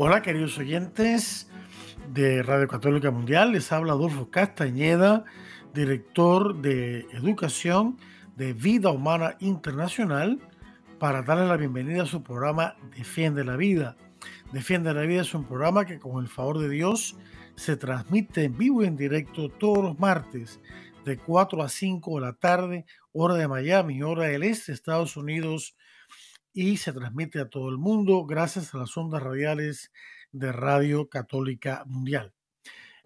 Hola queridos oyentes de Radio Católica Mundial, les habla Adolfo Castañeda, director de Educación de Vida Humana Internacional, para darle la bienvenida a su programa Defiende la Vida. Defiende la Vida es un programa que con el favor de Dios se transmite en vivo y en directo todos los martes de 4 a 5 de la tarde, hora de Miami, hora del este, Estados Unidos, y se transmite a todo el mundo gracias a las ondas radiales de Radio Católica Mundial.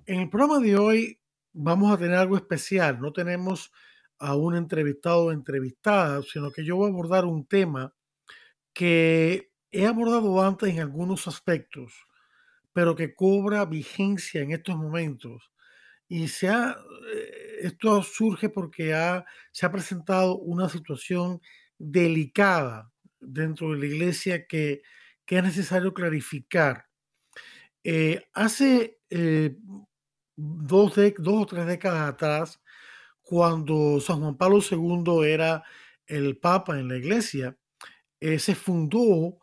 En el programa de hoy vamos a tener algo especial. No tenemos a un entrevistado o entrevistada, sino que yo voy a abordar un tema que he abordado antes en algunos aspectos, pero que cobra vigencia en estos momentos. Y se ha, eh, esto surge porque ha, se ha presentado una situación delicada dentro de la iglesia que, que es necesario clarificar. Eh, hace eh, dos, dos o tres décadas atrás, cuando San Juan Pablo II era el Papa en la iglesia, se fundó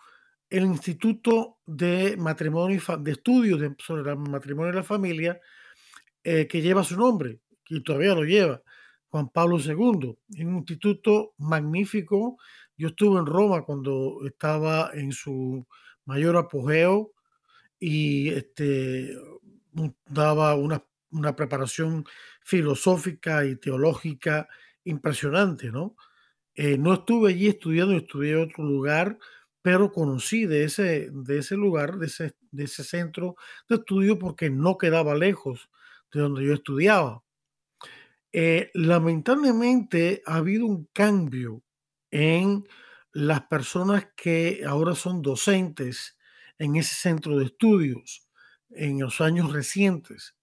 el Instituto de Matrimonio de Estudios sobre el Matrimonio y la Familia, eh, que lleva su nombre, y todavía lo lleva, Juan Pablo II. Un instituto magnífico. Yo estuve en Roma cuando estaba en su mayor apogeo y este, daba una, una preparación filosófica y teológica impresionante, ¿no? Eh, no estuve allí estudiando, estudié en otro lugar, pero conocí de ese, de ese lugar, de ese, de ese centro de estudio, porque no quedaba lejos de donde yo estudiaba. Eh, lamentablemente ha habido un cambio en las personas que ahora son docentes en ese centro de estudios en los años recientes.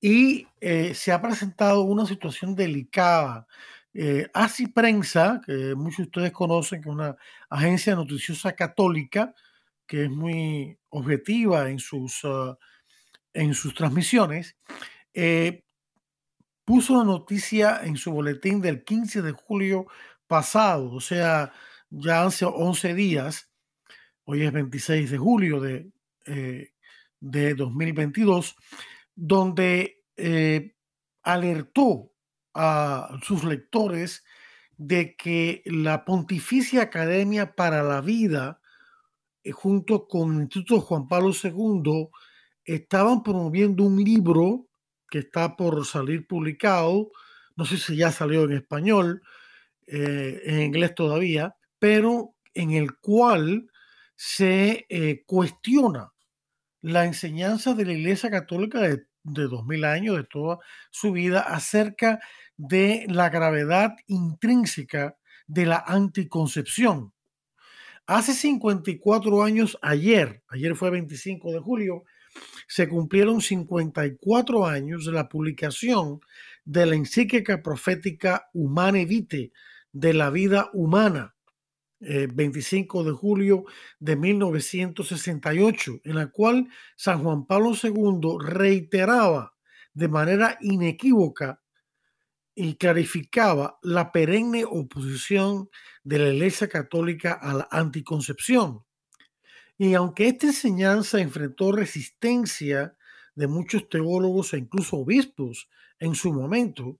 Y eh, se ha presentado una situación delicada eh, Así Prensa, que muchos de ustedes conocen, que es una agencia noticiosa católica que es muy objetiva en sus, ah, en sus transmisiones, eh, puso una noticia en su boletín del 15 de julio pasado, o sea, ya hace 11 días, hoy es 26 de julio de, eh, de 2022, donde eh, alertó a sus lectores de que la Pontificia Academia para la Vida, eh, junto con el Instituto Juan Pablo II, estaban promoviendo un libro que está por salir publicado, no sé si ya salió en español, eh, en inglés todavía, pero en el cual se eh, cuestiona la enseñanza de la Iglesia Católica de, de 2000 años, de toda su vida, acerca de la gravedad intrínseca de la anticoncepción. Hace 54 años, ayer, ayer fue 25 de julio, se cumplieron 54 años de la publicación de la encíclica profética Humane Vitae de la vida humana, 25 eh, de julio de 1968, en la cual San Juan Pablo II reiteraba de manera inequívoca y clarificaba la perenne oposición de la Iglesia Católica a la anticoncepción. Y aunque esta enseñanza enfrentó resistencia de muchos teólogos e incluso obispos en su momento,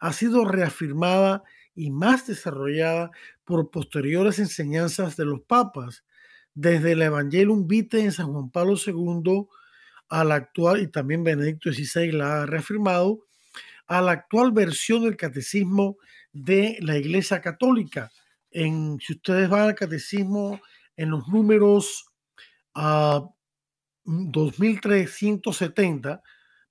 ha sido reafirmada y más desarrollada por posteriores enseñanzas de los papas, desde el Evangelium Vitae en San Juan Pablo II al actual, y también Benedicto XVI la ha reafirmado, a la actual versión del catecismo de la Iglesia Católica. En, si ustedes van al catecismo en los números 2370, ah,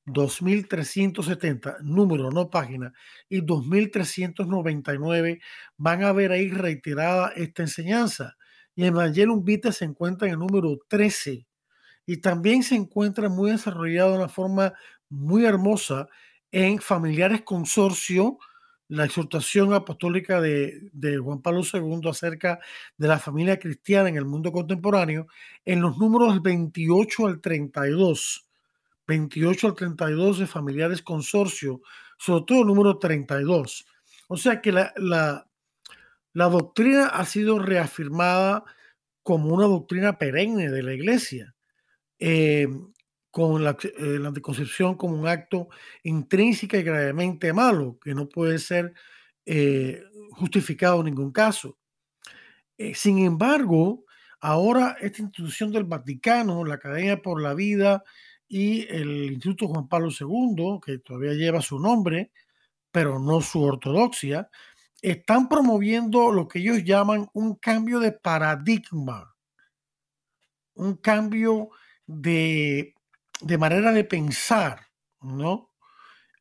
2370, número, no página, y 2399, van a ver ahí reiterada esta enseñanza. Y Evangelium Vitae se encuentra en el número 13, y también se encuentra muy desarrollado de una forma muy hermosa en Familiares Consorcio, la exhortación apostólica de, Juan Pablo II acerca de la familia cristiana en el mundo contemporáneo, en los números 28 al 32. 28 al 32 de Familiares Consorcio, sobre todo el número 32. O sea que la, la, doctrina ha sido reafirmada como una doctrina perenne de la Iglesia. Eh, con la, eh, la, anticoncepción como un acto intrínseca y gravemente malo, que no puede ser eh, justificado en ningún caso. Sin embargo, ahora esta institución del Vaticano, la Academia por la Vida y el Instituto Juan Pablo II, que todavía lleva su nombre, pero no su ortodoxia, están promoviendo lo que ellos llaman un cambio de paradigma, un cambio de de manera de pensar, ¿no?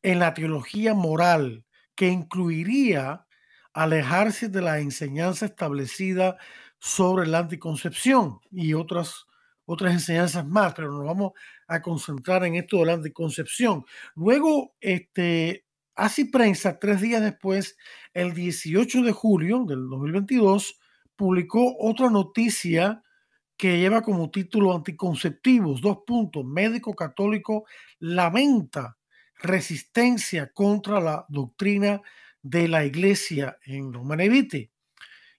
En la teología moral, que incluiría alejarse de la enseñanza establecida sobre la anticoncepción y otras, otras enseñanzas más, pero nos vamos a concentrar en esto de la anticoncepción. Luego, este, así prensa, tres días después, el 18 de julio del 2022, publicó otra noticia que lleva como título Anticonceptivos, dos puntos, médico católico lamenta resistencia contra la doctrina de la iglesia en Romanevite.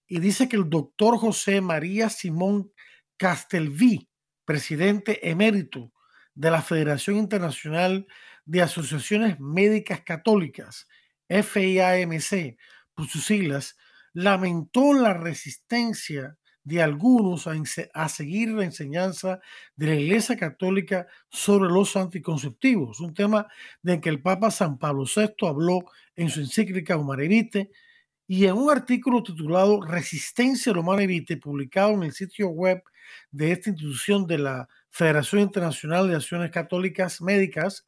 Y dice que el doctor José María Simón Castelví, presidente emérito de la Federación Internacional de Asociaciones Médicas Católicas, FIAMC, por sus siglas, lamentó la resistencia de algunos a, seguir la enseñanza de la Iglesia Católica sobre los anticonceptivos, un tema de que el Papa San Pablo VI habló en su encíclica Humane Vitae y en un artículo titulado Resistencia Humane Vitae, publicado en el sitio web de esta institución de la Federación Internacional de Acciones Católicas Médicas,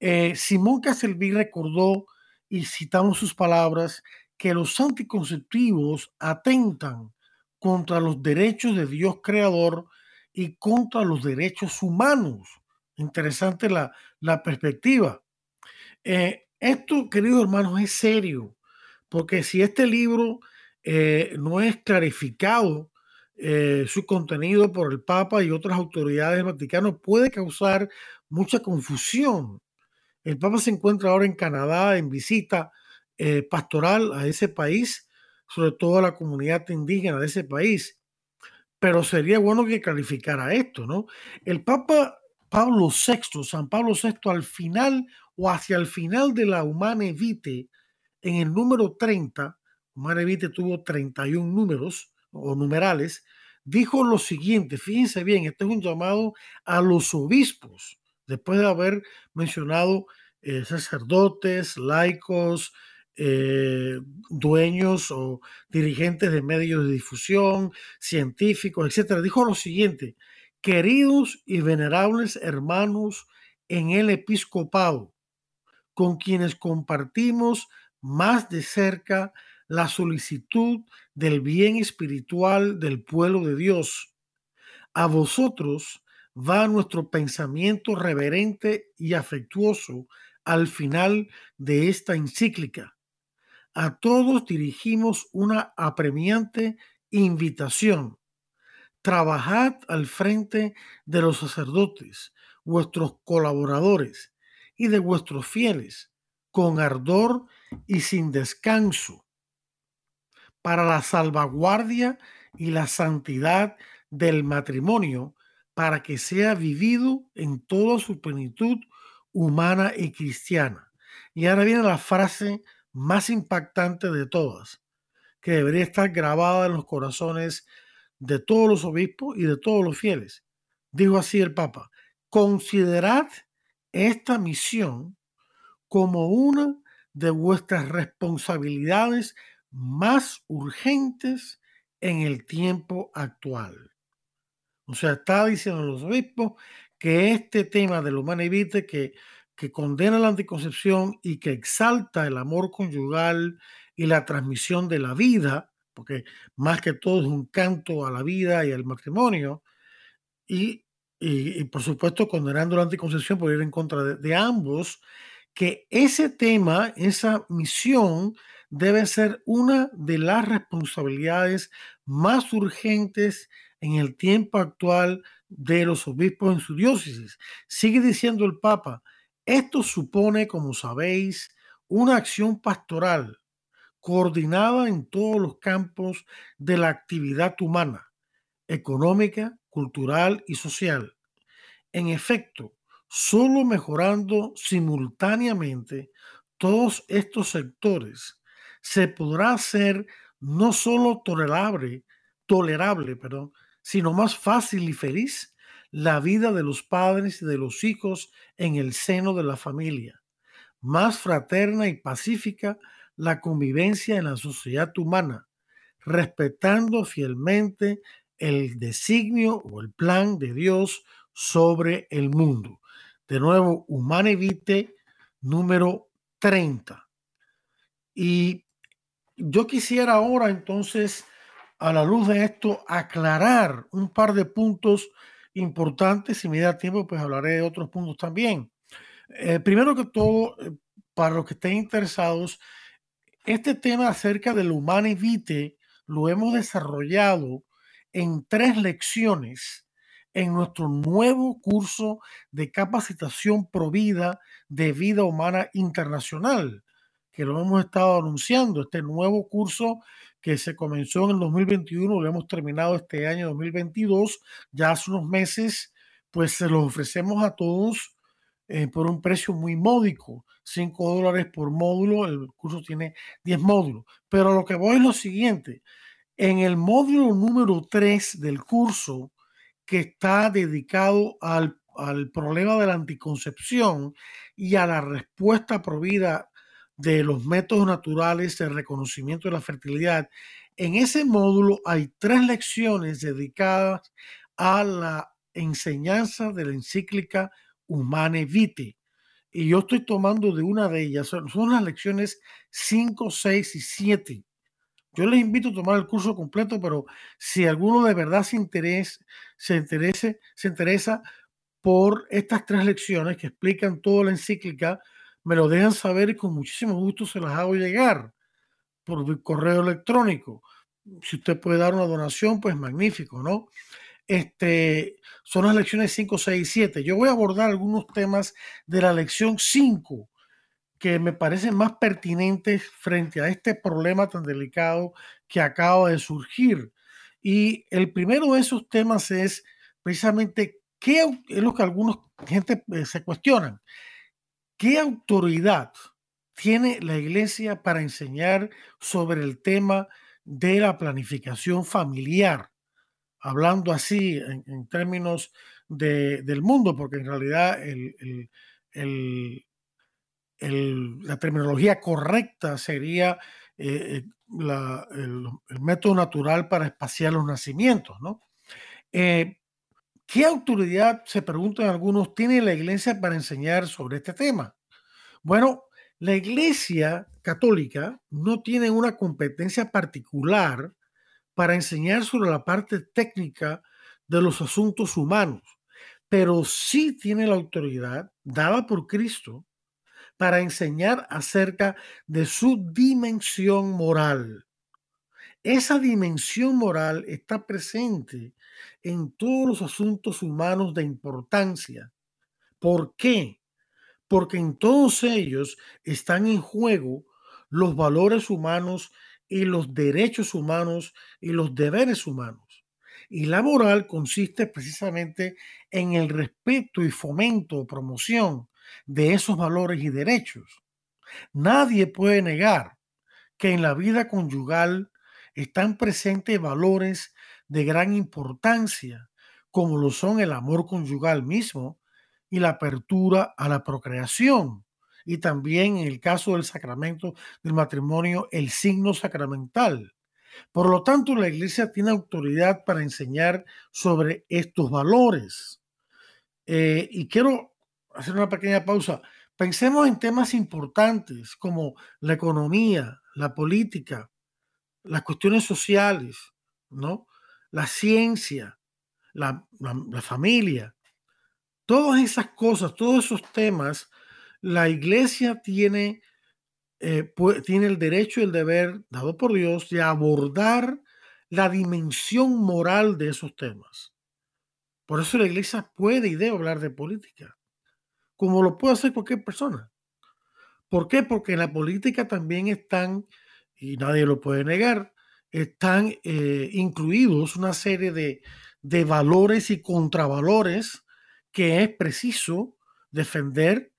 eh, Simón Castelví recordó, y citamos sus palabras, que los anticonceptivos atentan contra los derechos de Dios creador y contra los derechos humanos. Interesante la, perspectiva. Eh, esto, queridos hermanos, es serio, porque si este libro eh, no es clarificado, eh, su contenido por el Papa y otras autoridades vaticanas puede causar mucha confusión. El Papa se encuentra ahora en Canadá en visita pastoral a ese país sobre todo a la comunidad indígena de ese país. Pero sería bueno que calificara esto, ¿no? El Papa Pablo VI, San Pablo VI, al final o hacia el final de la Humane Vitae, en el número 30, Humane Vitae tuvo 31 números o numerales, dijo lo siguiente, fíjense bien, este es un llamado a los obispos, después de haber mencionado eh, sacerdotes, laicos, eh, dueños o dirigentes de medios de difusión, científicos, etcétera, dijo lo siguiente: queridos y venerables hermanos en el episcopado, con quienes compartimos más de cerca la solicitud del bien espiritual del pueblo de Dios. A vosotros va nuestro pensamiento reverente y afectuoso al final de esta encíclica a todos dirigimos una apremiante invitación. Trabajad al frente de los sacerdotes, vuestros colaboradores y de vuestros fieles, con ardor y sin descanso, para la salvaguardia y la santidad del matrimonio, para que sea vivido en toda su plenitud humana y cristiana. Y ahora viene la frase más impactante de todas, que debería estar grabada en los corazones de todos los obispos y de todos los fieles. Dijo así el Papa, considerad esta misión como una de vuestras responsabilidades más urgentes en el tiempo actual. O sea, está diciendo los obispos que este tema del humano evite que que condena la anticoncepción y que exalta el amor conyugal y la transmisión de la vida, porque más que todo es un canto a la vida y al matrimonio, y y, por supuesto condenando la anticoncepción por ir en contra de, ambos, que ese tema, esa misión, debe ser una de las responsabilidades más urgentes en el tiempo actual de los obispos en su diócesis. Sigue diciendo el Papa, esto supone, como sabéis, una acción pastoral coordinada en todos los campos de la actividad humana, económica, cultural y social. En efecto, solo mejorando simultáneamente todos estos sectores se podrá hacer no solo tolerable, tolerable, perdón, sino más fácil y feliz la vida de los padres y de los hijos en el seno de la familia, más fraterna y pacífica la convivencia en la sociedad humana, respetando fielmente el designio o el plan de Dios sobre el mundo. De nuevo, Humane Vitae número 30. Y yo quisiera ahora entonces, a la luz de esto, aclarar un par de puntos importantes. Si me da tiempo, pues hablaré de otros puntos también. Eh, primero que todo, eh, para los que estén interesados, este tema acerca del Humane Vitae lo hemos desarrollado en tres lecciones en nuestro nuevo curso de capacitación provida de vida humana internacional, que lo hemos estado anunciando, este nuevo curso que se comenzó en el 2021, lo hemos terminado este año 2022, ya hace unos meses, pues se lo ofrecemos a todos eh, por un precio muy módico, 5 dólares por módulo, el curso tiene 10 módulos, pero lo que voy es lo siguiente, en el módulo número 3 del curso, que está dedicado al, problema de la anticoncepción y a la respuesta provida de los métodos naturales de reconocimiento de la fertilidad, en ese módulo hay tres lecciones dedicadas a la enseñanza de la encíclica Humane Vitae. Y yo estoy tomando de una de ellas, son, las lecciones 5, 6 y 7. Yo les invito a tomar el curso completo, pero si alguno de verdad se se, se interesa por estas tres lecciones que explican toda la encíclica, me lo dejan saber y con muchísimo gusto se las hago llegar por correo electrónico. Si usted puede dar una donación, pues magnífico, ¿no? Este, son las lecciones 5, 6 y 7. Yo voy a abordar algunos temas de la lección 5 que me parecen más pertinentes frente a este problema tan delicado que acaba de surgir. Y el primero de esos temas es precisamente qué es lo que algunos gente eh, se cuestionan. ¿Qué autoridad tiene la iglesia para enseñar sobre el tema de la planificación familiar? Hablando así en, términos del mundo, porque en realidad la terminología correcta sería eh, eh, el, método natural para espaciar los nacimientos, ¿no? Eh, ¿Qué autoridad, se preguntan algunos, tiene la iglesia para enseñar sobre este tema? Bueno, la iglesia católica no tiene una competencia particular para enseñar sobre la parte técnica de los asuntos humanos, pero sí tiene la autoridad dada por Cristo para enseñar acerca de su dimensión moral. Esa dimensión moral está presente en todos los asuntos humanos de importancia. ¿Por qué? Porque en todos ellos están en juego los valores humanos y los derechos humanos y los deberes humanos. Y la moral consiste precisamente en el respeto y fomento, promoción de esos valores y derechos. Nadie puede negar que en la vida conyugal están presentes valores de gran importancia, como lo son el amor conyugal mismo y la apertura a la procreación, y también en el caso del sacramento del matrimonio, el signo sacramental. Por lo tanto, la Iglesia tiene autoridad para enseñar sobre estos valores. Eh, y quiero hacer una pequeña pausa. Pensemos en temas importantes como la economía, la política, las cuestiones sociales, ¿no? La ciencia, la, familia, Todas esas cosas, todos esos temas, la iglesia tiene, eh, tiene el derecho y el deber dado por Dios de abordar la dimensión moral de esos temas. Por eso la iglesia puede y debe hablar de política, como lo puede hacer cualquier persona. ¿Por qué? Porque en la política también están, y nadie lo puede negar, están eh, incluidos una serie de, de valores y contravalores que es preciso defender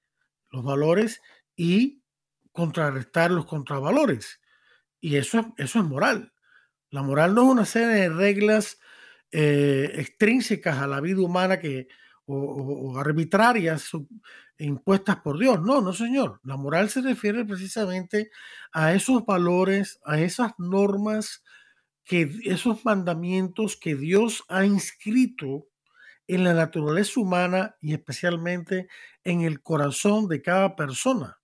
los valores y contrarrestar los contravalores. Y eso, eso es moral. La moral no es una serie de reglas eh, extrínsecas a la vida humana que, o, arbitrarias impuestas por Dios. No, no, señor. La moral se refiere precisamente a esos valores, a esas normas, que esos mandamientos que Dios ha inscrito en la naturaleza humana y especialmente en el corazón de cada persona.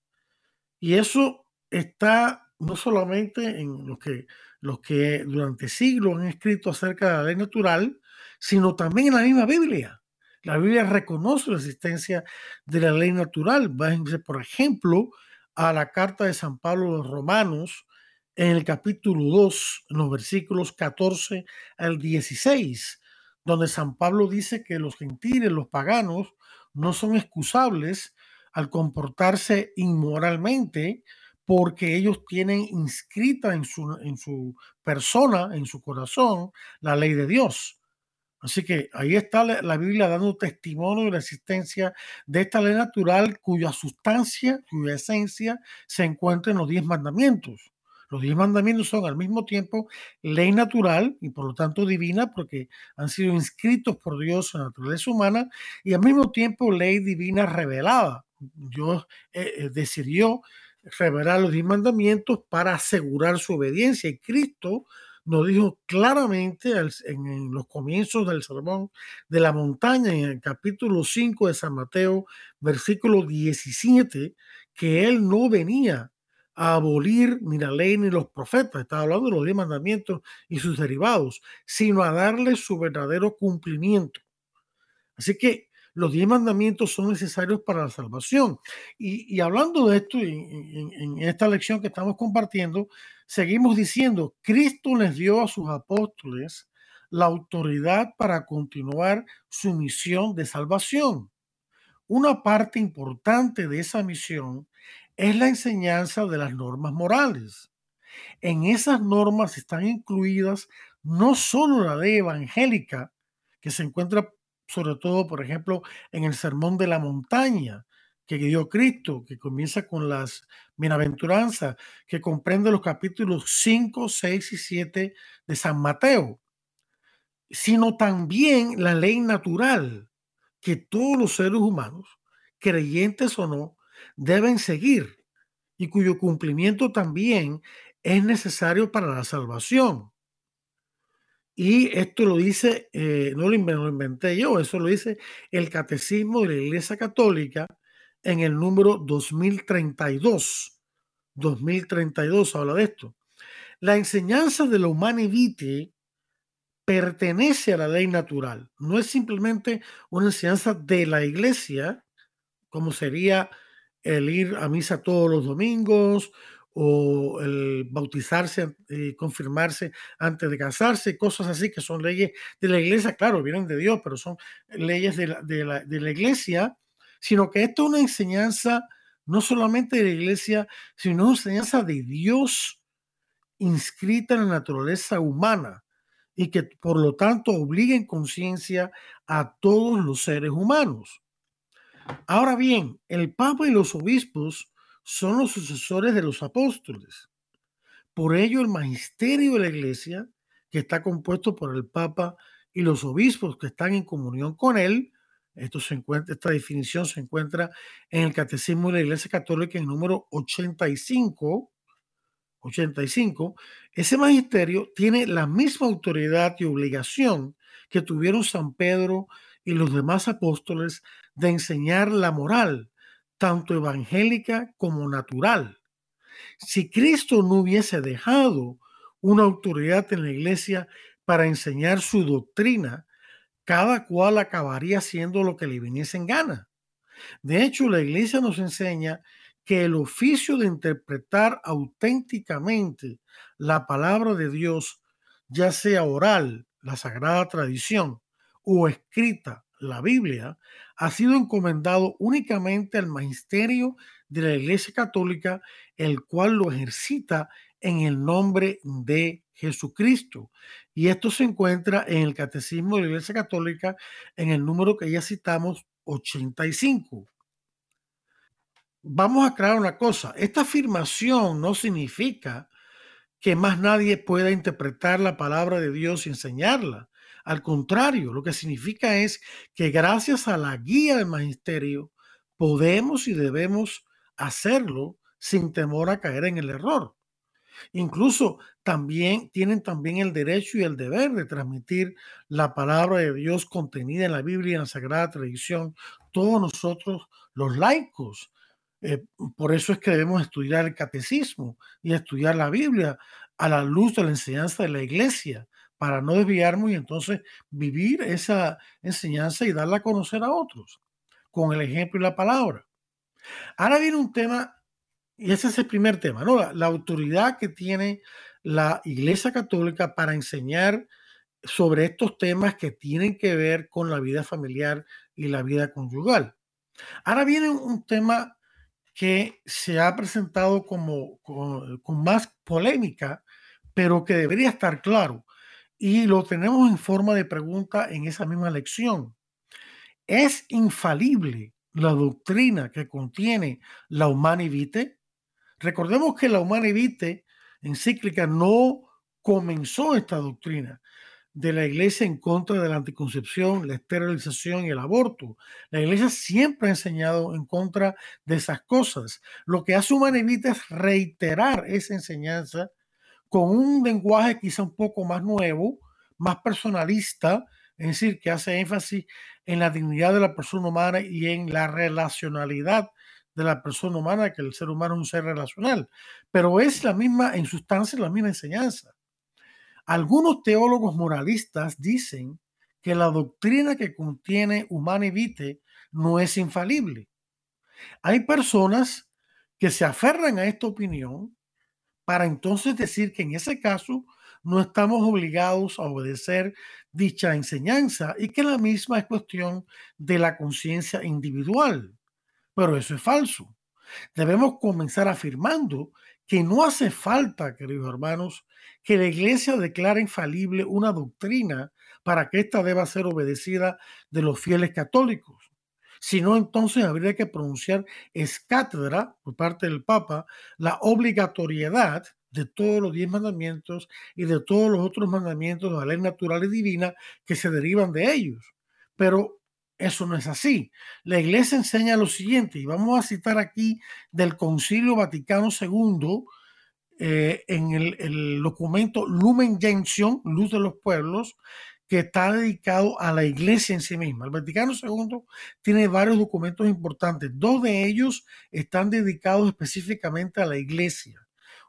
Y eso está no solamente en lo que los que durante siglos han escrito acerca de la ley natural, sino también en la misma Biblia. La Biblia reconoce la existencia de la ley natural. Váyanse, por ejemplo, a la carta de San Pablo a los Romanos, en el capítulo 2, en los versículos 14 al 16, donde San Pablo dice que los gentiles, los paganos, no son excusables al comportarse inmoralmente, porque ellos tienen inscrita en su, en su persona, en su corazón, la ley de Dios. Así que ahí está la, Biblia dando testimonio de la existencia de esta ley natural cuya sustancia, cuya esencia se encuentra en los diez mandamientos. Los diez mandamientos son al mismo tiempo ley natural y por lo tanto divina porque han sido inscritos por Dios en la naturaleza humana y al mismo tiempo ley divina revelada. Dios eh, eh, decidió revelar los diez mandamientos para asegurar su obediencia. Y Cristo nos dijo claramente en los comienzos del sermón de la montaña, en el capítulo 5 de San Mateo, versículo 17, que Él no venía a abolir ni la ley ni los profetas, estaba hablando de los diez mandamientos y sus derivados, sino a darle su verdadero cumplimiento. Así que los diez mandamientos son necesarios para la salvación. Y, hablando de esto, en, esta lección que estamos compartiendo, seguimos diciendo, Cristo les dio a sus apóstoles la autoridad para continuar su misión de salvación. Una parte importante de esa misión es la enseñanza de las normas morales. En esas normas están incluidas no solo la ley evangélica, que se encuentra sobre todo, por ejemplo, en el Sermón de la Montaña que dio Cristo, que comienza con las bienaventuranzas, que comprende los capítulos 5, 6 y 7 de San Mateo, sino también la ley natural que todos los seres humanos, creyentes o no, deben seguir y cuyo cumplimiento también es necesario para la salvación. Y esto lo dice, eh, no, lo inventé yo, eso lo dice el Catecismo de la Iglesia Católica en el número 2032. 2032 habla de esto. La enseñanza de la humana vitae pertenece a la ley natural. No es simplemente una enseñanza de la iglesia, como sería el ir a misa todos los domingos o el bautizarse y confirmarse antes de casarse, cosas así que son leyes de la iglesia, claro, vienen de Dios, pero son leyes de la, de la, de la iglesia, sino que esto es una enseñanza no solamente de la iglesia, sino una enseñanza de Dios inscrita en la naturaleza humana y que por lo tanto obliga en conciencia a todos los seres humanos. Ahora bien, el Papa y los obispos son los sucesores de los apóstoles. Por ello, el magisterio de la Iglesia, que está compuesto por el Papa y los obispos que están en comunión con él, esto se encuentra, esta definición se encuentra en el Catecismo de la Iglesia Católica en el número 85. 85. Ese magisterio tiene la misma autoridad y obligación que tuvieron San Pedro y los demás apóstoles de enseñar la moral, tanto evangélica como natural. Si Cristo no hubiese dejado una autoridad en la iglesia para enseñar su doctrina, cada cual acabaría haciendo lo que le viniese en gana. De hecho, la iglesia nos enseña que el oficio de interpretar auténticamente la palabra de Dios, ya sea oral, la sagrada tradición, o escrita, la Biblia, ha sido encomendado únicamente al magisterio de la Iglesia Católica, el cual lo ejercita en el nombre de Jesucristo. Y esto se encuentra en el Catecismo de la Iglesia Católica en el número que ya citamos, 85. Vamos a aclarar una cosa, esta afirmación no significa que más nadie pueda interpretar la palabra de Dios y enseñarla. Al contrario, lo que significa es que gracias a la guía del magisterio podemos y debemos hacerlo sin temor a caer en el error. Incluso también tienen también el derecho y el deber de transmitir la palabra de Dios contenida en la Biblia y en la Sagrada Tradición. Todos nosotros, los laicos, eh, por eso es que debemos estudiar el catecismo y estudiar la Biblia a la luz de la enseñanza de la iglesia para no desviarnos y entonces vivir esa enseñanza y darla a conocer a otros con el ejemplo y la palabra. Ahora viene un tema, y ese es el primer tema. La, autoridad que tiene la Iglesia Católica para enseñar sobre estos temas que tienen que ver con la vida familiar y la vida conyugal. Ahora viene un tema que se ha presentado con, más polémica, pero que debería estar claro. Y lo tenemos en forma de pregunta en esa misma lección. ¿Es infalible la doctrina que contiene la Humani Vitae. Recordemos que la Humani Vitae encíclica no comenzó esta doctrina de la iglesia en contra de la anticoncepción, la esterilización y el aborto. La iglesia siempre ha enseñado en contra de esas cosas. Lo que hace Humani Vitae es reiterar esa enseñanza con un lenguaje quizá un poco más nuevo, más personalista, es decir, que hace énfasis en la dignidad de la persona humana y en la relacionalidad de la persona humana, que el ser humano es un ser relacional, pero es la misma, en sustancia, la misma enseñanza. Algunos teólogos moralistas dicen que la doctrina que contiene Humane Vitae no es infalible. Hay personas que se aferran a esta opinión para entonces decir que en ese caso no estamos obligados a obedecer dicha enseñanza y que la misma es cuestión de la conciencia individual. Pero eso es falso. Debemos comenzar afirmando que no hace falta, queridos hermanos, que la iglesia declare infalible una doctrina para que ésta deba ser obedecida de los fieles católicos. Si no, entonces habría que pronunciar es cátedra por parte del Papa la obligatoriedad de todos los diez mandamientos y de todos los otros mandamientos de la ley natural y divina que se derivan de ellos. Pero eso no es así. La iglesia enseña lo siguiente, y vamos a citar aquí del Concilio Vaticano II, eh, en el, el, documento Lumen Gentium, Luz de los Pueblos, que está dedicado a la iglesia en sí misma. El Vaticano II tiene varios documentos importantes. Dos de ellos están dedicados específicamente a la iglesia.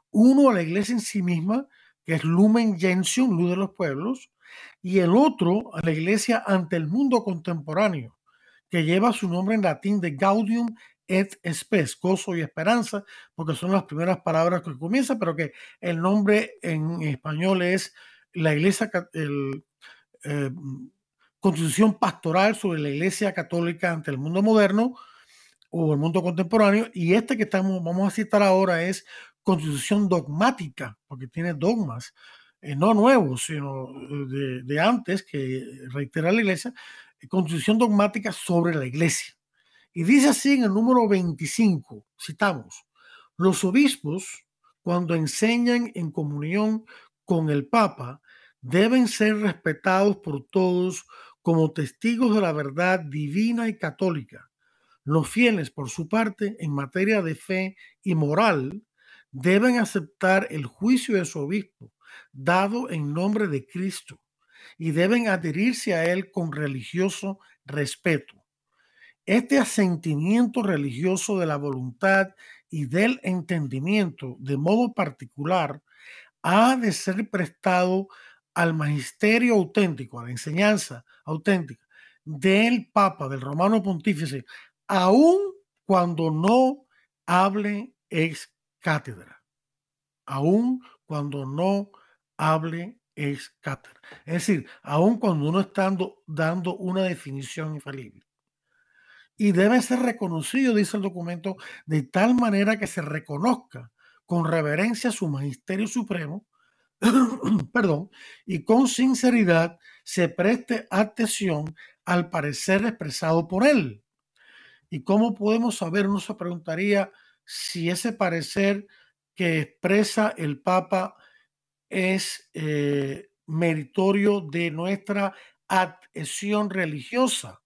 Uno a la iglesia en sí misma, que es Lumen Gentium, luz de los pueblos, y el otro a la iglesia ante el mundo contemporáneo, que lleva su nombre en latín de Gaudium et Spes, gozo y esperanza, porque son las primeras palabras que comienza, pero que el nombre en español es la iglesia, el, eh, constitución pastoral sobre la iglesia católica ante el mundo moderno o el mundo contemporáneo, y este que estamos, vamos a citar ahora es constitución dogmática, porque tiene dogmas, eh, no nuevos, sino eh, de, antes, que reitera la iglesia, constitución dogmática sobre la iglesia. Y dice así en el número 25, citamos, los obispos, cuando enseñan en comunión con el Papa, deben ser respetados por todos como testigos de la verdad divina y católica. Los fieles, por su parte, en materia de fe y moral, deben aceptar el juicio de su obispo dado en nombre de Cristo y deben adherirse a él con religioso respeto. Este asentimiento religioso de la voluntad y del entendimiento de modo particular ha de ser prestado al magisterio auténtico, a la enseñanza auténtica del Papa, del Romano Pontífice, aun cuando no hable ex cátedra, aun cuando no hable ex cátedra. Es decir, aun cuando uno está dando una definición infalible. Y debe ser reconocido, dice el documento, de tal manera que se reconozca con reverencia su magisterio supremo, perdón, y con sinceridad se preste atención al parecer expresado por él. ¿Y cómo podemos saber? Uno se preguntaría si ese parecer que expresa el Papa es eh, meritorio de nuestra adhesión religiosa.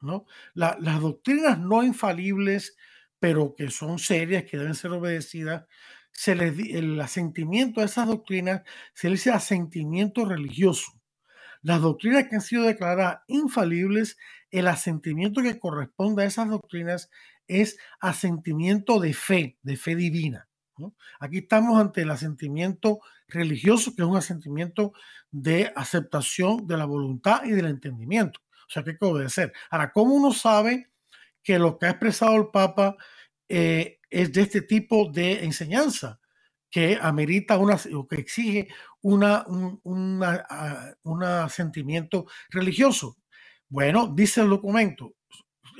¿no? las doctrinas no infalibles, pero que son serias, que deben ser obedecidas, se el asentimiento a esas doctrinas se le dice asentimiento religioso. Las doctrinas que han sido declaradas infalibles, el asentimiento que corresponde a esas doctrinas es asentimiento de fe, de fe divina. Aquí estamos ante el asentimiento religioso, que es un asentimiento de aceptación de la voluntad y del entendimiento. O sea, que hay que obedecer. Ahora, ¿cómo uno sabe que lo que ha expresado el Papa eh, es de este tipo de enseñanza? que amerita una, o que exige una, un ah, sentimiento religioso. Bueno, dice el documento,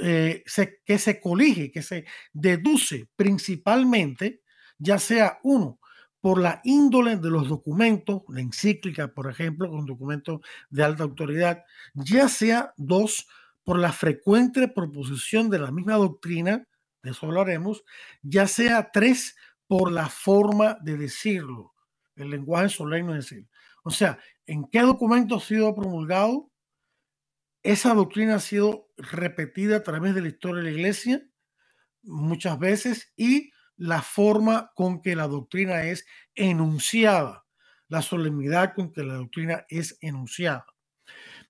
eh, que se colige, que se deduce principalmente, ya sea uno, por la índole de los documentos, la encíclica, por ejemplo, un documento de alta autoridad, ya sea dos, por la frecuente proposición de la misma doctrina, de eso hablaremos, ya sea tres, por la forma de decirlo, el lenguaje solemne de decir. O sea, ¿en qué documento ha sido promulgado? Esa doctrina ha sido repetida a través de la historia de la iglesia muchas veces y la forma con que la doctrina es enunciada, la solemnidad con que la doctrina es enunciada.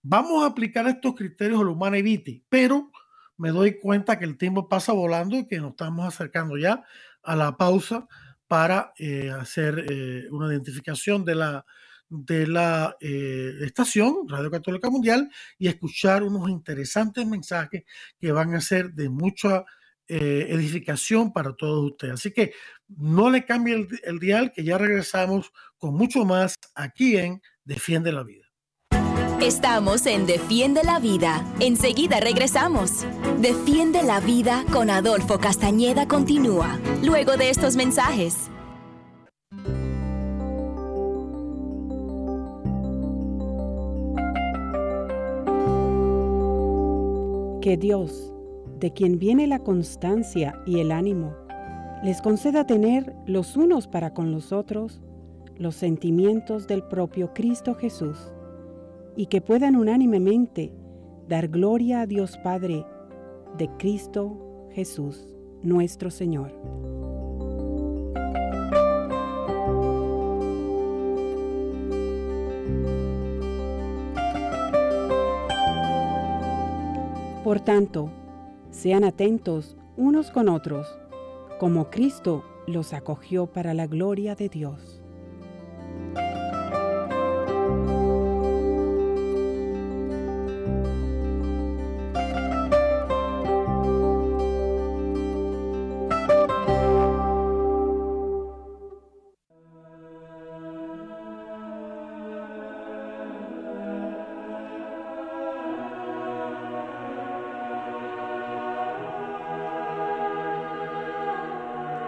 Vamos a aplicar estos criterios a la humana evite, pero me doy cuenta que el tiempo pasa volando y que nos estamos acercando ya a la pausa para eh, hacer eh, una identificación de la, de la eh, estación Radio Católica Mundial y escuchar unos interesantes mensajes que van a ser de mucha edificación para todos ustedes. Así que no le cambie el, el dial, que ya regresamos con mucho más aquí en Defiende la Vida. Estamos en Defiende la Vida. Enseguida regresamos. Defiende la Vida con Adolfo Castañeda continúa, luego de estos mensajes. Que Dios, de quien viene la constancia y el ánimo, les conceda tener los unos para con los otros los sentimientos del propio Cristo Jesús y que puedan unánimemente dar gloria a Dios Padre de Cristo Jesús, nuestro Señor. Por tanto, sean atentos unos con otros, como Cristo los acogió para la gloria de Dios.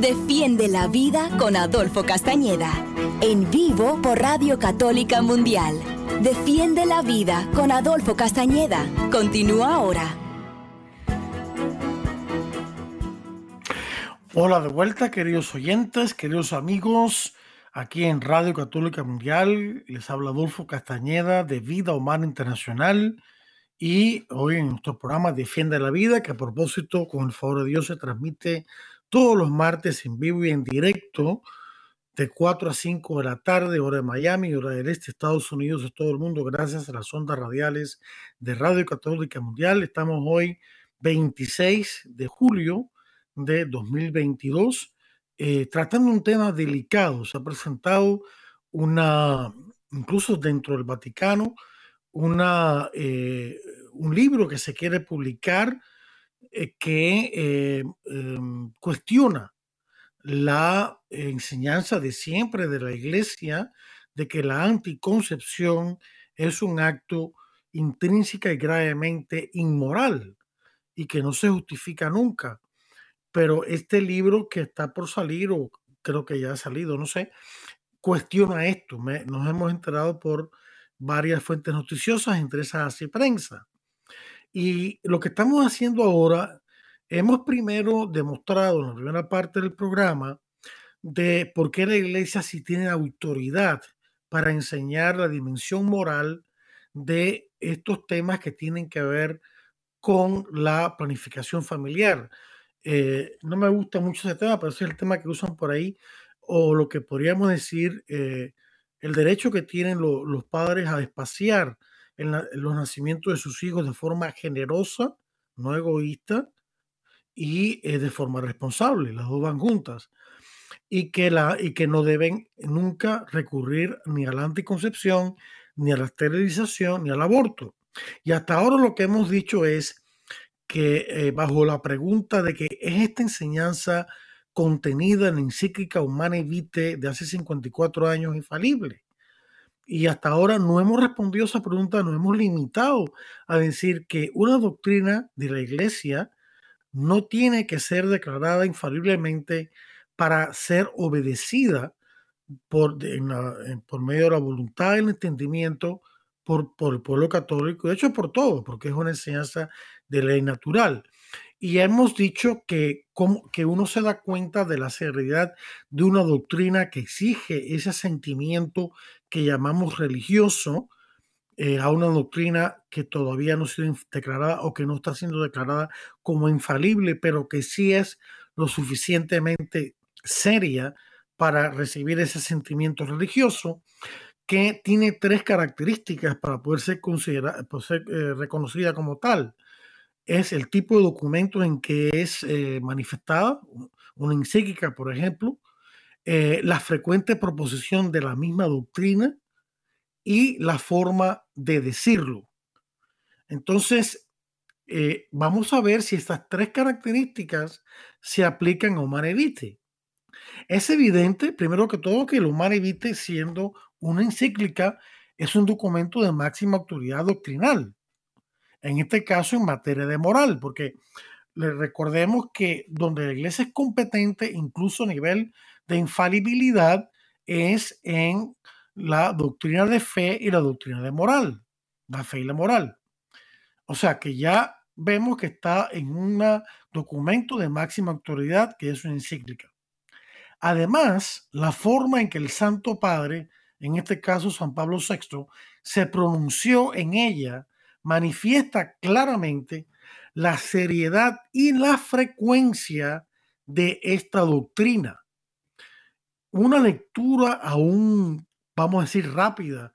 Defiende la vida con Adolfo Castañeda. En vivo por Radio Católica Mundial. Defiende la vida con Adolfo Castañeda. Continúa ahora. Hola de vuelta, queridos oyentes, queridos amigos. Aquí en Radio Católica Mundial les habla Adolfo Castañeda de Vida Humana Internacional. Y hoy en nuestro programa Defiende la Vida, que a propósito, con el favor de Dios, se transmite todos los martes en vivo y en directo de 4 a 5 de la tarde, hora de Miami, hora del este, Estados Unidos, todo el mundo, gracias a las ondas radiales de Radio Católica Mundial. Estamos hoy 26 de julio de 2022, eh, tratando un tema delicado. Se ha presentado una, incluso dentro del Vaticano, una, eh, un libro que se quiere publicar que eh, em, cuestiona la enseñanza de siempre de la iglesia de que la anticoncepción es un acto intrínseca y gravemente inmoral y que no se justifica nunca. Pero este libro que está por salir, o creo que ya ha salido, no sé, cuestiona esto. nos hemos enterado por varias fuentes noticiosas, entre esas así prensa. Y lo que estamos haciendo ahora, hemos primero demostrado en la primera parte del programa de por qué la iglesia sí tiene autoridad para enseñar la dimensión moral de estos temas que tienen que ver con la planificación familiar. Eh, no me gusta mucho ese tema, pero ese es el tema que usan por ahí, o lo que podríamos decir, eh, el derecho que tienen los padres a espaciar en, los nacimientos de sus hijos de forma generosa, no egoísta, y eh, de forma responsable. Las dos van juntas. Y que, la, y que no deben nunca recurrir ni a la anticoncepción, ni a la esterilización, ni al aborto. Y hasta ahora lo que hemos dicho es que eh, bajo la pregunta de que es esta enseñanza contenida en la encíclica Humana Vitae de hace 54 años infalible. Y hasta ahora no hemos respondido esa pregunta, nos hemos limitado a decir que una doctrina de la iglesia no tiene que ser declarada infaliblemente para ser obedecida por, por medio de la voluntad y el entendimiento por, por el pueblo católico, de hecho por todo, porque es una enseñanza de ley natural. Y hemos dicho que, como, que uno se da cuenta de la seriedad de una doctrina que exige ese sentimiento que llamamos religioso eh, a una doctrina que todavía no ha sido declarada o que no está siendo declarada como infalible, pero que sí es lo suficientemente seria para recibir ese sentimiento religioso que tiene tres características para poder ser, considerada, ser eh, reconocida como tal. Es el tipo de documento en que es eh, manifestada, una encíclica, por ejemplo, eh, la frecuente proposición de la misma doctrina y la forma de decirlo. Entonces, eh, vamos a ver si estas tres características se aplican a Humane Es evidente, primero que todo, que el Humane siendo una encíclica, es un documento de máxima autoridad doctrinal en este caso en materia de moral, porque recordemos que donde la iglesia es competente, incluso a nivel de infalibilidad, es en la doctrina de fe y la doctrina de moral. la fe y la moral. O sea que ya vemos que está en un documento de máxima autoridad que es una encíclica. Además, la forma en que el Santo Padre, en este caso San Pablo VI, se pronunció en ella, manifiesta claramente la seriedad y la frecuencia de esta doctrina. Una lectura aún, vamos a decir, rápida,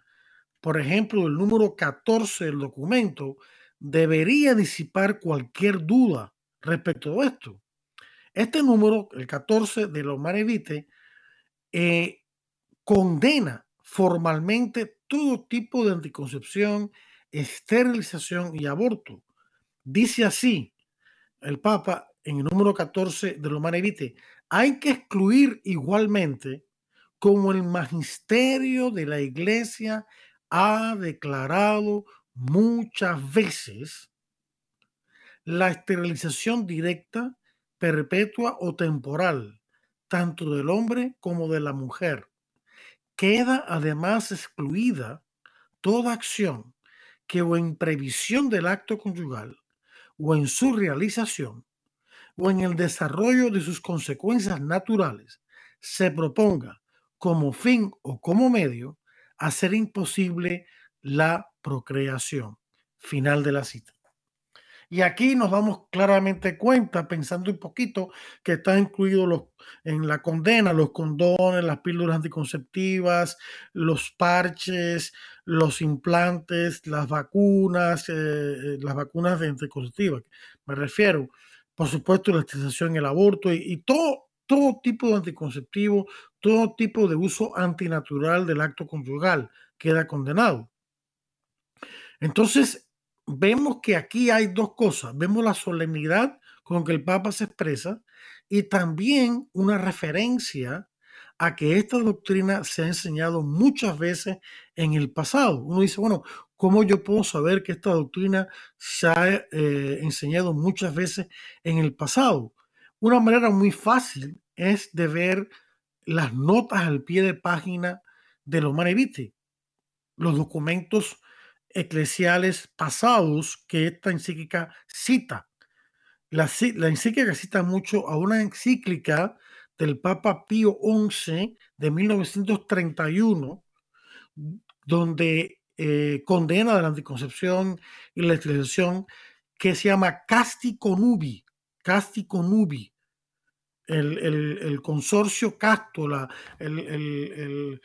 por ejemplo, el número 14 del documento, debería disipar cualquier duda respecto a esto. Este número, el 14 de los Marevite, eh, condena formalmente todo tipo de anticoncepción, esterilización y aborto. Dice así el Papa en el número 14 de los Marevite, hay que excluir igualmente como el magisterio de la iglesia ha declarado muchas veces la esterilización directa, perpetua o temporal, tanto del hombre como de la mujer. Queda además excluida toda acción que o en previsión del acto conyugal o en su realización o en el desarrollo de sus consecuencias naturales se proponga como fin o como medio hacer imposible la procreación. Final de la cita. Y aquí nos damos claramente cuenta, pensando un poquito, que está incluido los, en la condena los condones, las píldoras anticonceptivas, los parches, los implantes, las vacunas, eh, eh, las vacunas anticonceptivas. Me refiero, por supuesto, la esterilización, el aborto y, y todo, todo tipo de anticonceptivo, todo tipo de uso antinatural del acto conyugal queda condenado. Entonces, vemos que aquí hay dos cosas. Vemos la solemnidad con que el Papa se expresa y también una referencia a que esta doctrina se ha enseñado muchas veces en el pasado. Uno dice, bueno, ¿cómo yo puedo saber que esta doctrina se ha eh, enseñado muchas veces en el pasado? Una manera muy fácil es de ver las notas al pie de página de los Maneviti, los documentos eclesiales pasados que esta encíclica cita. La, la encíclica cita mucho a una encíclica del Papa Pío XI de 1931, donde eh, condena la anticoncepción y la esterilización, que se llama Casti Conubi, Casti Conubi, el, el, consorcio casto, la, el,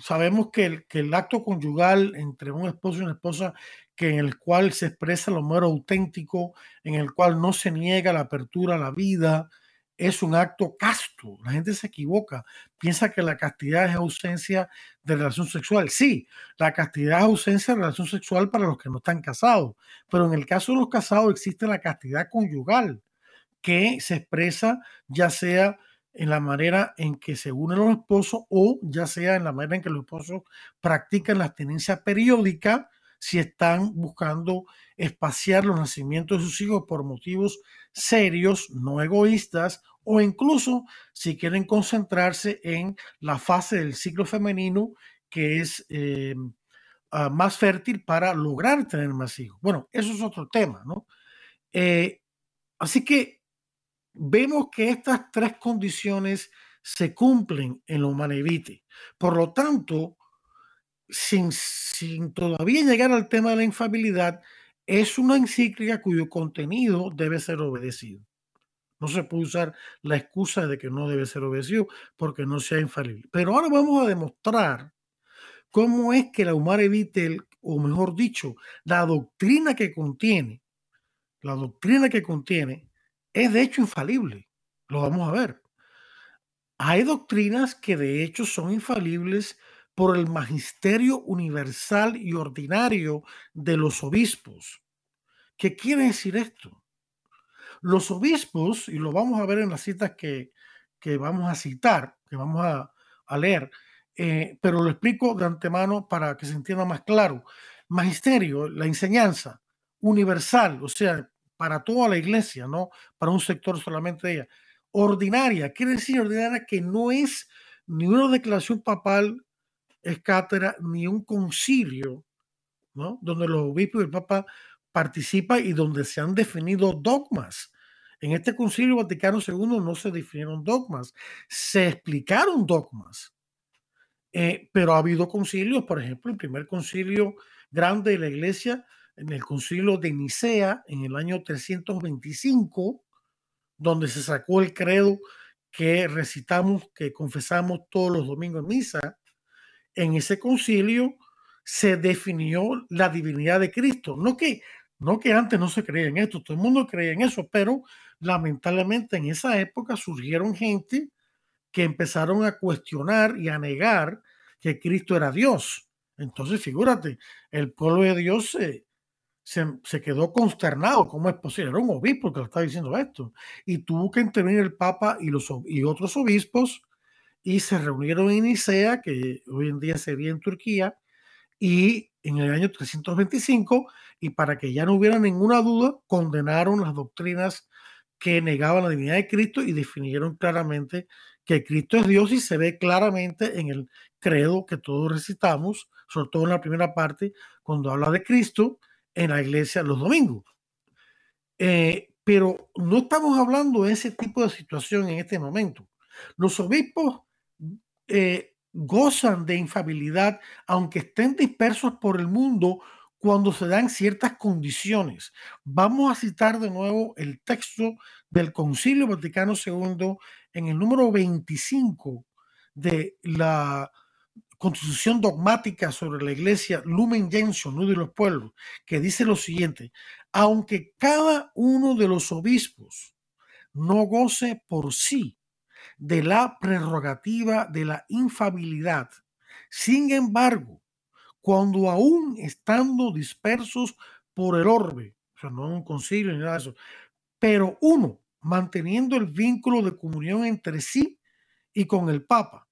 sabemos que el, que el acto conyugal entre un esposo y una esposa, que en el cual se expresa lo más auténtico, en el cual no se niega la apertura a la vida, es un acto casto. La gente se equivoca, piensa que la castidad es ausencia de relación sexual. Sí, la castidad es ausencia de relación sexual para los que no están casados, pero en el caso de los casados existe la castidad conyugal, que se expresa ya sea en la manera en que se unen los esposos o ya sea en la manera en que los esposos practican la abstinencia periódica si están buscando espaciar los nacimientos de sus hijos por motivos serios, no egoístas, o incluso si quieren concentrarse en la fase del ciclo femenino que es eh, ah, más fértil para lograr tener más hijos. Bueno, eso es otro tema, ¿no? Eh, así que vemos que estas tres condiciones se cumplen en los manevite. Por lo tanto, sin, sin todavía llegar al tema de la infabilidad, es una encíclica cuyo contenido debe ser obedecido. No se puede usar la excusa de que no debe ser obedecido porque no sea infalible. Pero ahora vamos a demostrar cómo es que la Humare Vitel, o mejor dicho, la doctrina que contiene, la doctrina que contiene, es de hecho infalible. Lo vamos a ver. Hay doctrinas que de hecho son infalibles por el magisterio universal y ordinario de los obispos. ¿Qué quiere decir esto? Los obispos, y lo vamos a ver en las citas que, vamos a citar, que vamos a, leer, eh, pero lo explico de antemano para que se entienda más claro. Magisterio, la enseñanza universal, o sea, para toda la iglesia, no para un sector solamente de ella. Ordinaria, quiere decir ordinaria que no es ni una declaración papal, es cátedra, ni un concilio ¿no? donde los obispos y el Papa participan y donde se han definido dogmas. En este concilio Vaticano II no se definieron dogmas, se explicaron dogmas. Eh, pero ha habido concilios, por ejemplo, el primer concilio grande de la iglesia, en el concilio de Nicea, en el año 325, donde se sacó el credo que recitamos, que confesamos todos los domingos en misa, en ese concilio se definió la divinidad de Cristo. No que, no que antes no se creía en esto, todo el mundo creía en eso, pero lamentablemente en esa época surgieron gente que empezaron a cuestionar y a negar que Cristo era Dios. Entonces, figúrate, el pueblo de Dios se, se, quedó consternado. ¿Cómo es posible? Era un obispo que le estaba diciendo esto. Y tuvo que intervenir el Papa y, los, y otros obispos y se reunieron en Nicea, que hoy en día sería en Turquía, y en el año 325, y para que ya no hubiera ninguna duda, condenaron las doctrinas que negaban la divinidad de Cristo y definieron claramente que Cristo es Dios y se ve claramente en el credo que todos recitamos, sobre todo en la primera parte, cuando habla de Cristo en la iglesia los domingos. Eh, pero no estamos hablando de ese tipo de situación en este momento. Los obispos eh, gozan de infabilidad, aunque estén dispersos por el mundo cuando se dan ciertas condiciones. Vamos a citar de nuevo el texto del Concilio Vaticano II en el número 25 de la Constitución dogmática sobre la Iglesia Lumen Gentium, de los pueblos, que dice lo siguiente: aunque cada uno de los obispos no goce por sí de la prerrogativa de la infabilidad. Sin embargo, cuando aún estando dispersos por el orbe, o sea, no un concilio ni nada de eso, pero uno, manteniendo el vínculo de comunión entre sí y con el Papa.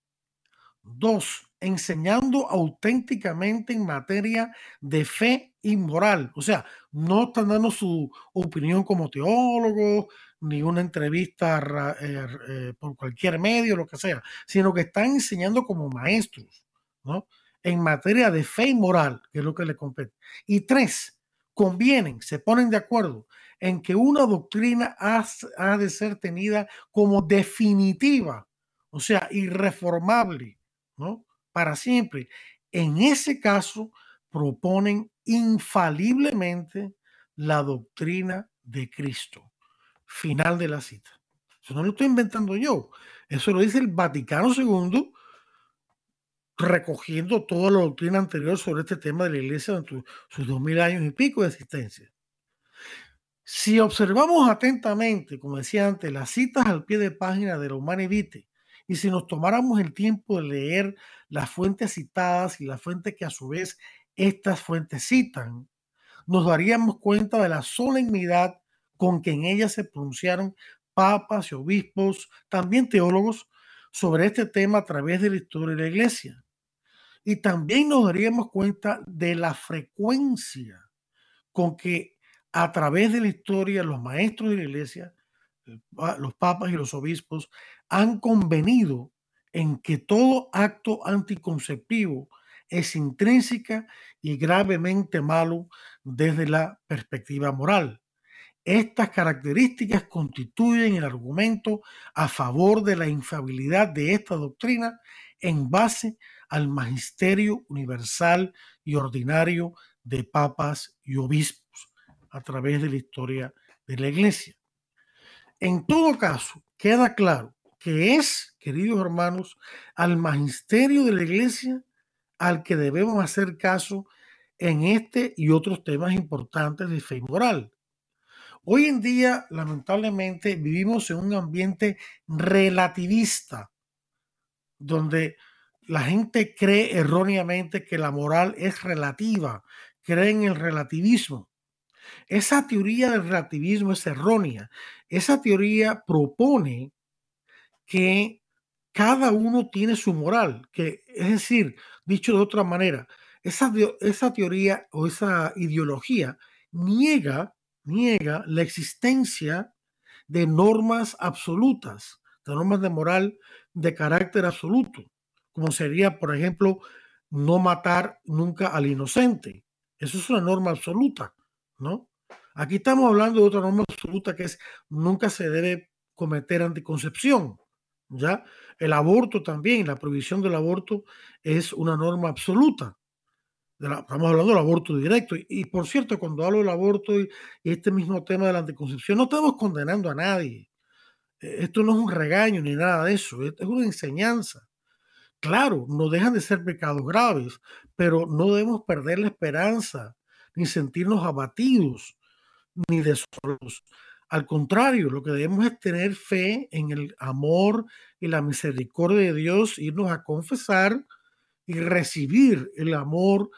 Dos, enseñando auténticamente en materia de fe y moral. O sea, no están dando su opinión como teólogos, ni una entrevista eh, eh, por cualquier medio, lo que sea, sino que están enseñando como maestros, ¿no? En materia de fe y moral, que es lo que le compete. Y tres, convienen, se ponen de acuerdo en que una doctrina ha, ha de ser tenida como definitiva, o sea, irreformable, ¿no? Para siempre. En ese caso, proponen infaliblemente la doctrina de Cristo final de la cita. Eso no lo estoy inventando yo. Eso lo dice el Vaticano II, recogiendo toda la doctrina anterior sobre este tema de la iglesia durante sus dos mil años y pico de existencia. Si observamos atentamente, como decía antes, las citas al pie de página de la Humane Vitae, y si nos tomáramos el tiempo de leer las fuentes citadas y las fuentes que a su vez estas fuentes citan, nos daríamos cuenta de la solemnidad con que en ella se pronunciaron papas y obispos, también teólogos, sobre este tema a través de la historia de la iglesia. Y también nos daríamos cuenta de la frecuencia con que a través de la historia los maestros de la iglesia, los papas y los obispos, han convenido en que todo acto anticonceptivo es intrínseca y gravemente malo desde la perspectiva moral. Estas características constituyen el argumento a favor de la infabilidad de esta doctrina en base al magisterio universal y ordinario de papas y obispos a través de la historia de la iglesia. En todo caso, queda claro que es, queridos hermanos, al magisterio de la iglesia al que debemos hacer caso en este y otros temas importantes de fe y moral. Hoy en día, lamentablemente, vivimos en un ambiente relativista, donde la gente cree erróneamente que la moral es relativa, cree en el relativismo. Esa teoría del relativismo es errónea. Esa teoría propone que cada uno tiene su moral, que es decir, dicho de otra manera, esa, esa teoría o esa ideología niega niega la existencia de normas absolutas, de normas de moral de carácter absoluto, como sería, por ejemplo, no matar nunca al inocente, Eso es una norma absoluta, ¿no? Aquí estamos hablando de otra norma absoluta que es nunca se debe cometer anticoncepción, ¿ya? El aborto también, la prohibición del aborto es una norma absoluta. Estamos hablando del aborto directo. Y, por cierto, cuando hablo del aborto y, este mismo tema de la anticoncepción, no estamos condenando a nadie. E, esto no es un regaño ni nada de eso, es una enseñanza. Claro, no dejan de ser pecados graves, pero no debemos perder la esperanza, ni sentirnos abatidos, ni desolados. Al contrario, lo que debemos es tener fe en el amor y la misericordia de Dios, irnos a confesar y recibir el amor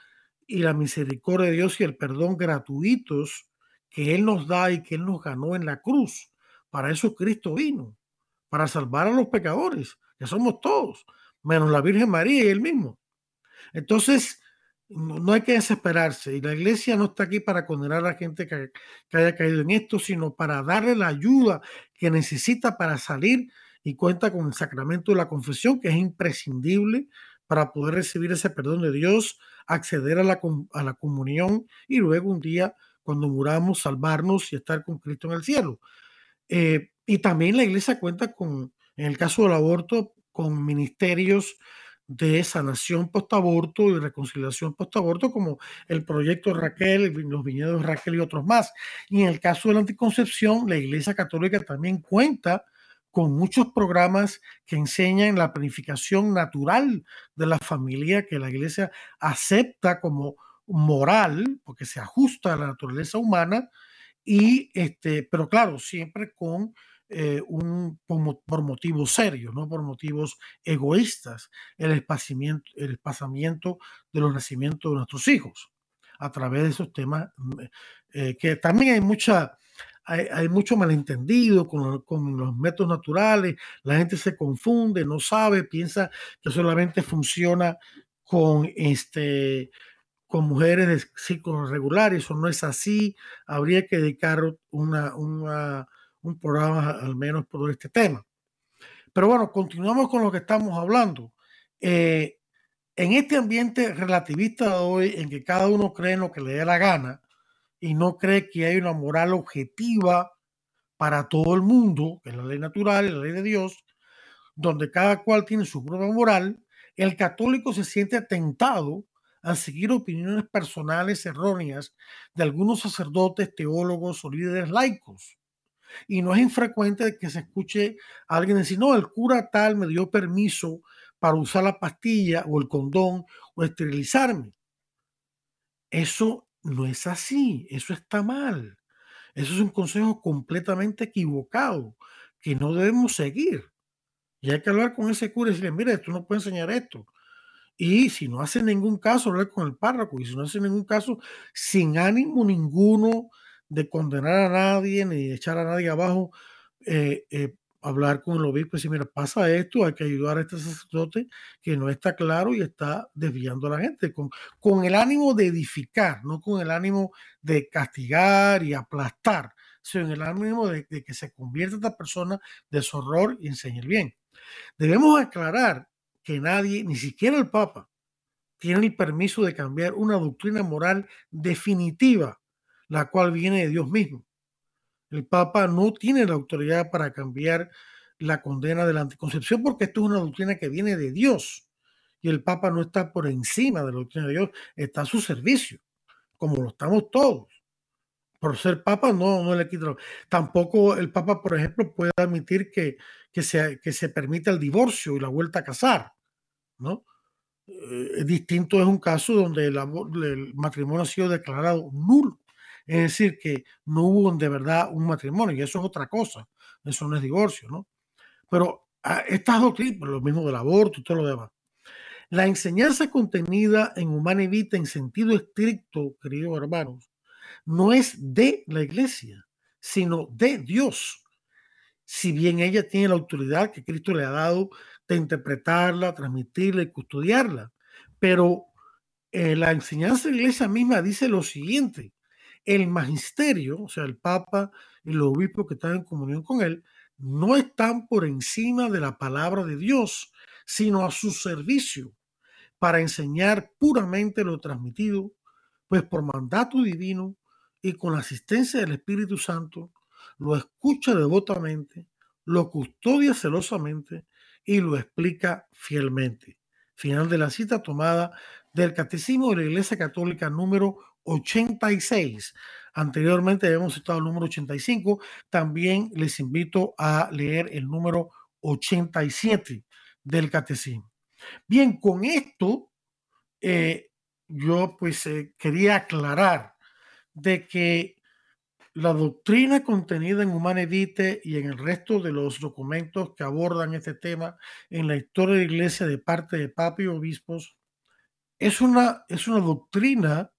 y la misericordia de Dios y el perdón gratuitos que Él nos da y que Él nos ganó en la cruz. Para eso Cristo vino, para salvar a los pecadores, que somos todos menos la Virgen María y él mismo. Entonces, no hay que desesperarse. Y la iglesia no está aquí para condenar a la gente que, haya caído en esto, sino para darle la ayuda que necesita para salir y cuenta con el sacramento de la confesión, que es imprescindible para poder recibir ese perdón de Dios, acceder a la, a la comunión y luego un día, cuando muramos, salvarnos y estar con Cristo en el cielo. Eh, y también la iglesia cuenta con, en el caso del aborto, con ministerios de sanación postaborto y reconciliación postaborto, como el proyecto Raquel, los viñedos Raquel y otros más. Y en el caso de la anticoncepción, la Iglesia Católica también cuenta con muchos programas que enseñan la planificación natural de la familia que la Iglesia acepta como moral, porque se ajusta a la naturaleza humana, y este, pero claro, siempre con eh, un, por, motivos serios, no por motivos egoístas, el espaciamiento, el espaciamiento de los nacimientos de nuestros hijos a través de esos temas, eh, que también hay mucha, hay, mucho malentendido con, con, los métodos naturales, la gente se confunde, no sabe, piensa que solamente funciona con este con mujeres de ciclos regulares, eso no es así, habría que dedicar una un programa al menos por este tema. Pero bueno, continuamos con lo que estamos hablando. Eh, en este ambiente relativista de hoy, en que cada uno cree en lo que le dé la gana y no cree que hay una moral objetiva para todo el mundo, que es la ley natural, la ley de Dios, donde cada cual tiene su propia moral, el católico se siente tentado a seguir opiniones personales erróneas de algunos sacerdotes, teólogos o líderes laicos y no es infrecuente que se escuche a alguien decir, no, el cura tal me dio permiso para usar la pastilla o el condón o esterilizarme. Eso no es así, eso está mal. Eso es un consejo completamente equivocado que no debemos seguir. Y hay que hablar con ese cura y decirle, mira, tú no puedes enseñar esto. Y si no hace ningún caso, hablar con el párroco. Y si no hace ningún caso, sin ánimo ninguno de condenar a nadie ni de echar a nadie abajo, eh, eh, hablar con el obispo y decir, mira, pasa esto, hay que ayudar a este sacerdote que no está claro y está desviando a la gente, con, con el ánimo de edificar, no con el ánimo de castigar y aplastar, sino el ánimo de, de que se convierta esta persona de su horror y enseñe el bien. Debemos aclarar que nadie, ni siquiera el Papa, tiene el permiso de cambiar una doctrina moral definitiva la cual viene de Dios mismo. El Papa no tiene la autoridad para cambiar la condena de la anticoncepción porque esto es una doctrina que viene de Dios. Y el Papa no está por encima de la doctrina de Dios, está a su servicio, como lo estamos todos. Por ser Papa no, no le quita. Tampoco el Papa, por ejemplo, puede admitir que, que, se, que se permita el divorcio y la vuelta a casar. ¿no? Eh, distinto es un caso donde el matrimonio ha sido declarado nulo es decir, que no hubo de verdad un matrimonio, y eso es otra cosa, eso no es divorcio, ¿no? Pero ah, estas doctrinas, lo mismo del aborto y todo lo demás. La enseñanza contenida en Humana Vita en sentido estricto, queridos hermanos, no es de la iglesia, sino de Dios. Si bien ella tiene la autoridad que Cristo le ha dado de interpretarla, transmitirla y custodiarla, pero eh, la enseñanza de la iglesia misma dice lo siguiente, el magisterio, o sea, el Papa y los obispos que están en comunión con él, no están por encima de la palabra de Dios, sino a su servicio para enseñar puramente lo transmitido pues por mandato divino y con la asistencia del Espíritu Santo, lo escucha devotamente, lo custodia celosamente y lo explica fielmente. Final de la cita tomada del Catecismo de la Iglesia Católica número 86. Anteriormente habíamos citado el número 85. También les invito a leer el número 87 del Catecismo. Bien, con esto eh, yo pues eh, quería aclarar de que la doctrina contenida en Humane Vitae y en el resto de los documentos que abordan este tema en la historia de la Iglesia de parte de papas y obispos es una, es una doctrina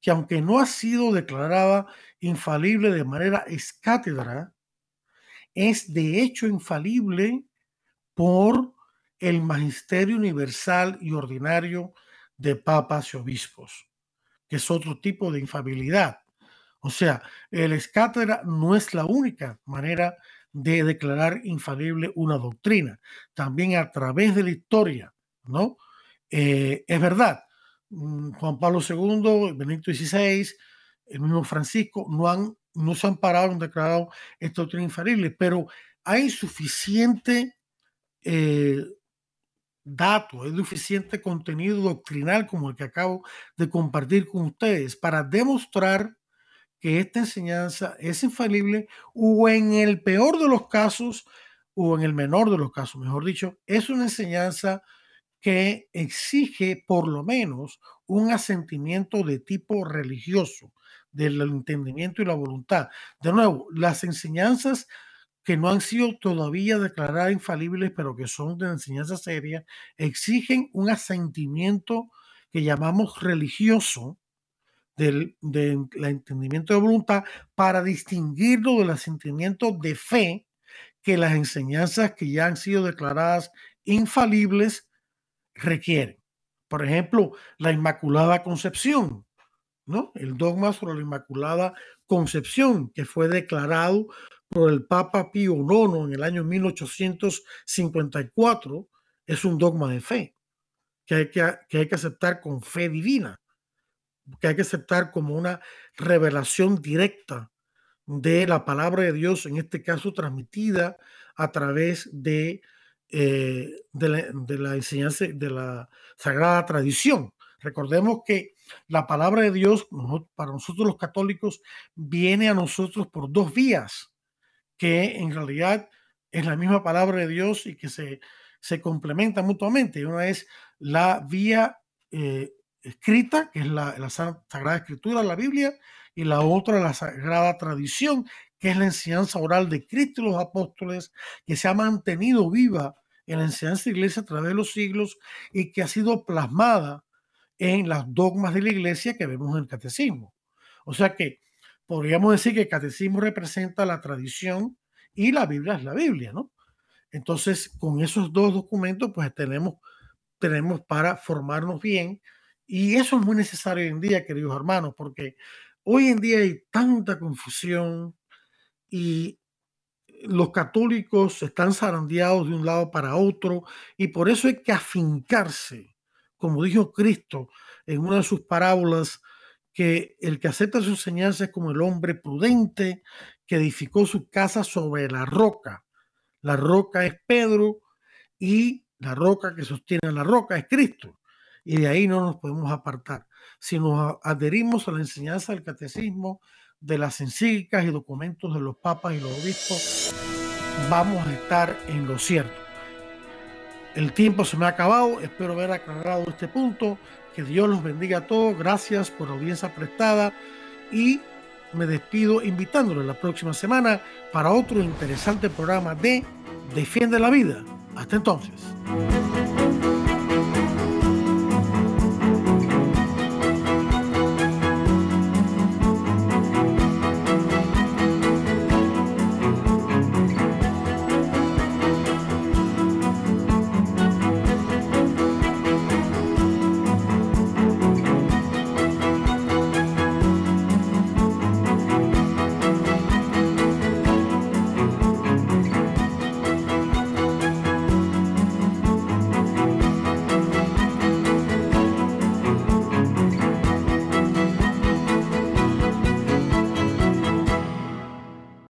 que aunque no ha sido declarada infalible de manera escátedra, es de hecho infalible por el magisterio universal y ordinario de papas y obispos, que es otro tipo de infabilidad. O sea, el escátedra no es la única manera de declarar infalible una doctrina. También a través de la historia, ¿no? Eh, es verdad, Juan Pablo II, Benito XVI, el mismo Francisco, no, han, no se han parado, han declarado esta doctrina infalible, pero hay suficiente eh, dato, es suficiente contenido doctrinal como el que acabo de compartir con ustedes para demostrar que esta enseñanza es infalible o en el peor de los casos o en el menor de los casos, mejor dicho, es una enseñanza que exige por lo menos un asentimiento de tipo religioso, del entendimiento y la voluntad. De nuevo, las enseñanzas que no han sido todavía declaradas infalibles, pero que son de enseñanza seria, exigen un asentimiento que llamamos religioso, del, entendimiento de voluntad para distinguirlo del asentimiento de fe que las enseñanzas que ya han sido declaradas infalibles requieren. Por ejemplo, la Inmaculada Concepción, ¿no? El dogma sobre la Inmaculada Concepción, que fue declarado por el Papa Pío IX en el año 1854, es un dogma de fe que hay que, que, hay que aceptar con fe divina que hay que aceptar como una revelación directa de la palabra de Dios, en este caso transmitida a través de, eh, de, la, enseñanza de la sagrada tradición. Recordemos que la palabra de Dios, para nosotros los católicos, viene a nosotros por dos vías, que en realidad es la misma palabra de Dios y que se, se complementan mutuamente. Una es la vía eh, escrita, que es la, Sagrada Escritura, la Biblia, y la otra, la Sagrada Tradición, que es la enseñanza oral de Cristo y los apóstoles, que se ha mantenido viva en la enseñanza de la iglesia a través de los siglos y que ha sido plasmada en las dogmas de la iglesia que vemos en el catecismo. O sea que podríamos decir que el catecismo representa la tradición y la Biblia es la Biblia, ¿no? Entonces, con esos dos documentos, pues tenemos, tenemos para formarnos bien y eso es muy necesario hoy en día, queridos hermanos, porque hoy en día hay tanta confusión y los católicos están zarandeados de un lado para otro y por eso hay que afincarse, como dijo Cristo en una de sus parábolas, que el que acepta su enseñanza es como el hombre prudente que edificó su casa sobre la roca. La roca es Pedro y la roca que sostiene la roca es Cristo y de ahí no nos podemos apartar. Si nos adherimos a la enseñanza del catecismo, de las encíclicas y documentos de los papas y los obispos, vamos a estar en lo cierto. El tiempo se me ha acabado, espero haber aclarado este punto. Que Dios los bendiga a todos, gracias por la audiencia prestada y me despido invitándole la próxima semana para otro interesante programa de Defiende la Vida. Hasta entonces.